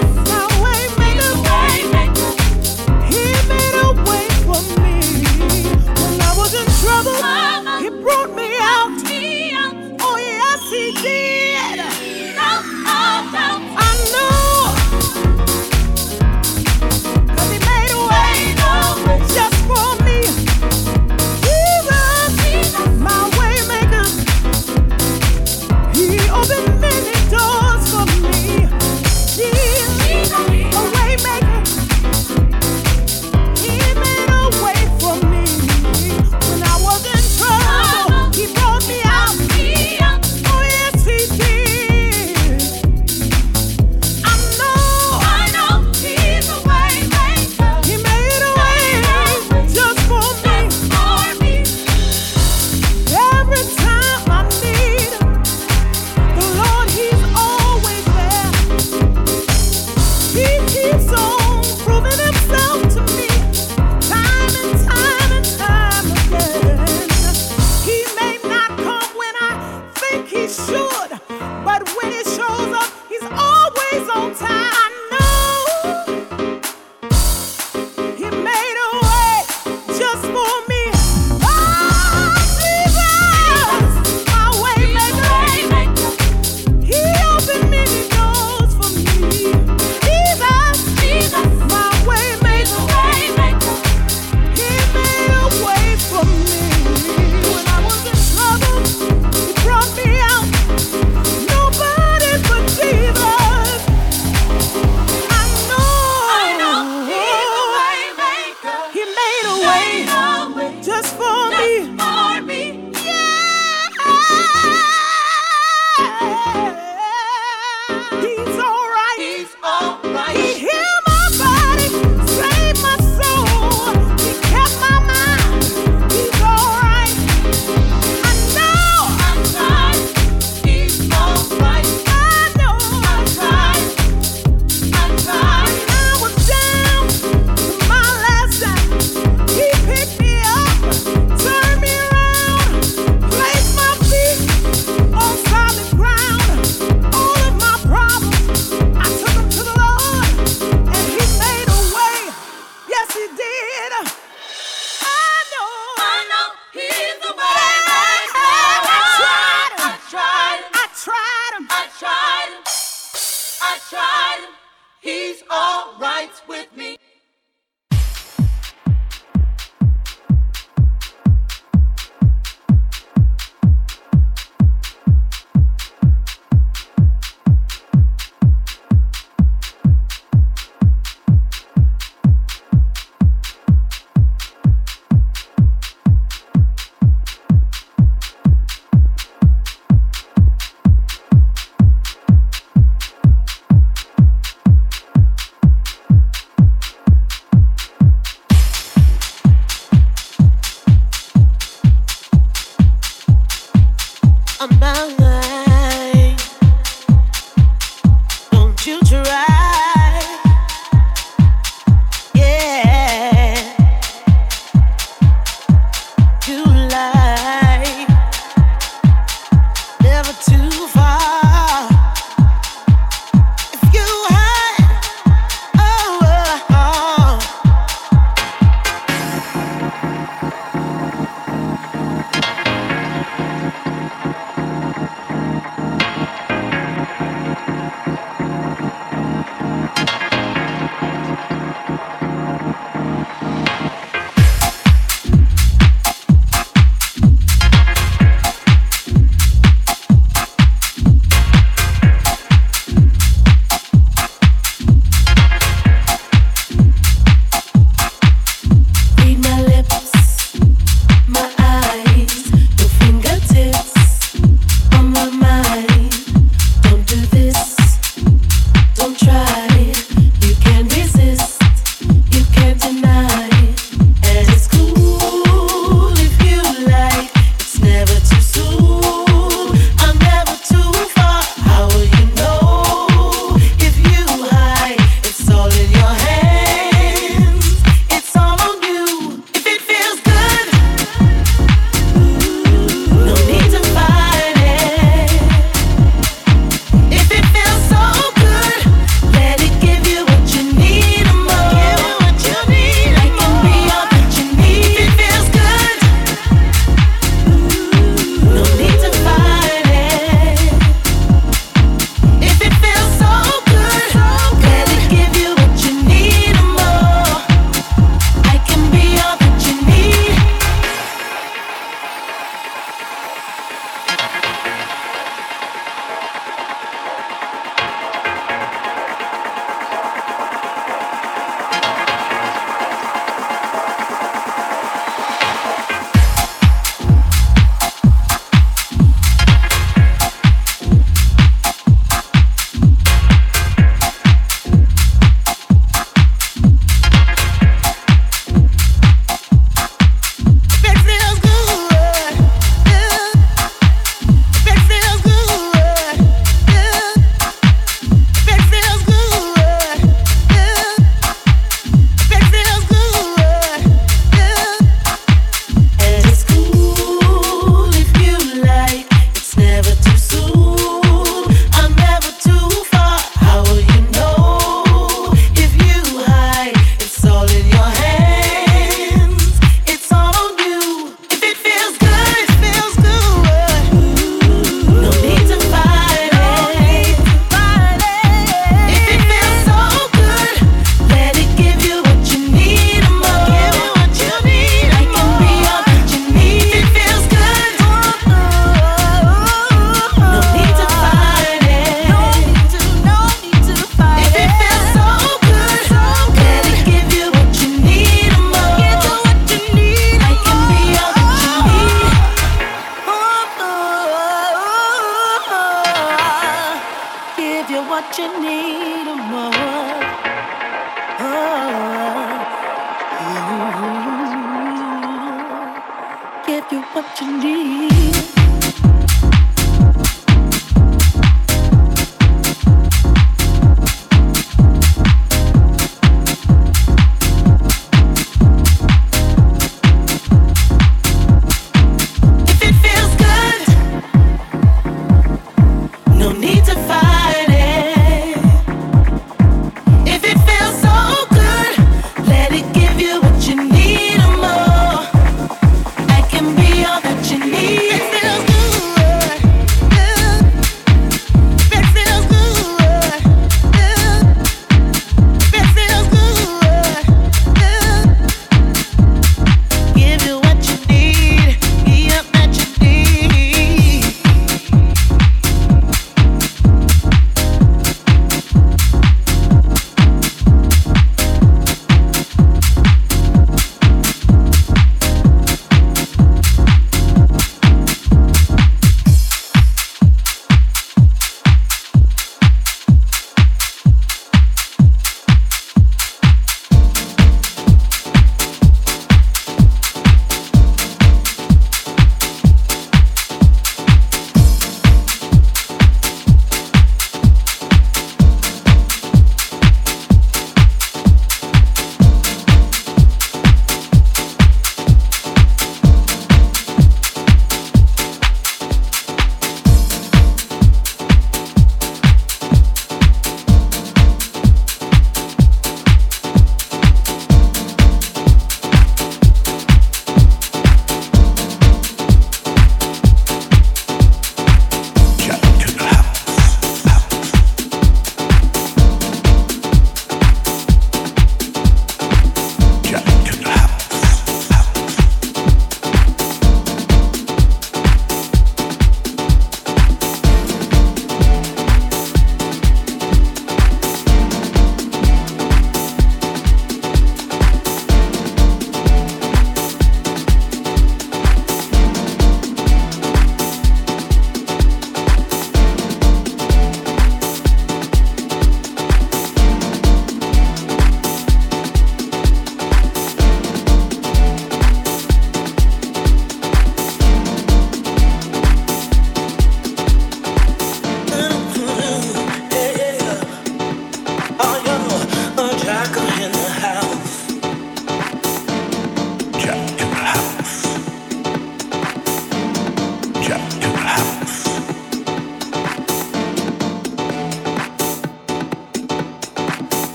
Bye.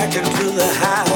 back into the house.